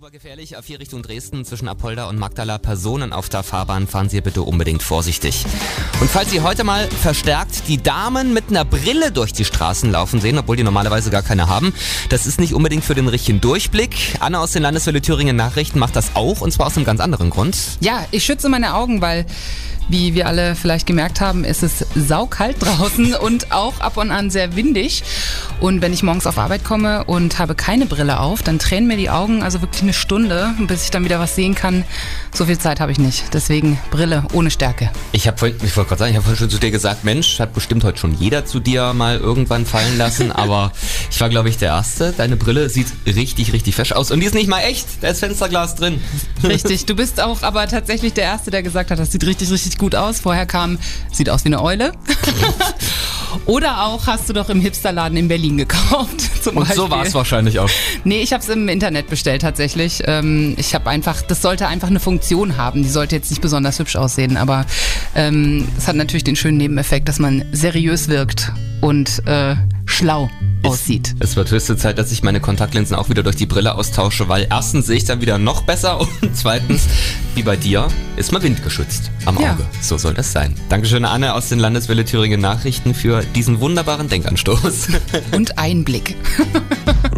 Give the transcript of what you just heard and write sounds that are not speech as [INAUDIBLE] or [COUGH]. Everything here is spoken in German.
Super gefährlich, A4 Richtung Dresden zwischen Apolda und Magdala. Personen auf der Fahrbahn fahren Sie bitte unbedingt vorsichtig. Und falls Sie heute mal verstärkt die Damen mit einer Brille durch die Straßen laufen sehen, obwohl die normalerweise gar keine haben, das ist nicht unbedingt für den richtigen Durchblick. Anne aus den Landeswelle Thüringen Nachrichten macht das auch und zwar aus einem ganz anderen Grund. Ja, ich schütze meine Augen, weil wie wir alle vielleicht gemerkt haben, ist es saukalt draußen und auch ab und an sehr windig. Und wenn ich morgens auf Arbeit komme und habe keine Brille auf, dann tränen mir die Augen also wirklich eine Stunde, bis ich dann wieder was sehen kann. So viel Zeit habe ich nicht. Deswegen Brille ohne Stärke. Ich habe vorhin, ich wollte gerade sagen, ich habe vorhin schon zu dir gesagt, Mensch, hat bestimmt heute schon jeder zu dir mal irgendwann fallen lassen, [LAUGHS] aber ich war, glaube ich, der Erste. Deine Brille sieht richtig, richtig fesch aus und die ist nicht mal echt. Da ist Fensterglas drin. Richtig, du bist auch aber tatsächlich der Erste, der gesagt hat, das sieht richtig, richtig gut aus. Vorher kam, sieht aus wie eine Eule. [LAUGHS] Oder auch hast du doch im Hipsterladen in Berlin gekauft. [LAUGHS] Zum Und Beispiel. so war es wahrscheinlich auch. Nee, ich habe es im Internet bestellt tatsächlich. Ähm, ich habe einfach, das sollte einfach eine Funktion haben. Die sollte jetzt nicht besonders hübsch aussehen, aber ähm, es hat natürlich den schönen Nebeneffekt, dass man seriös wirkt und äh, schlau aussieht. Es wird höchste Zeit, dass ich meine Kontaktlinsen auch wieder durch die Brille austausche, weil erstens sehe ich dann wieder noch besser [LAUGHS] und zweitens, wie bei dir, ist man windgeschützt am Auge. Ja. So soll das sein. Dankeschön, Anne aus den Landeswelle Thüringen Nachrichten für diesen wunderbaren Denkanstoß. Und Einblick. [LAUGHS]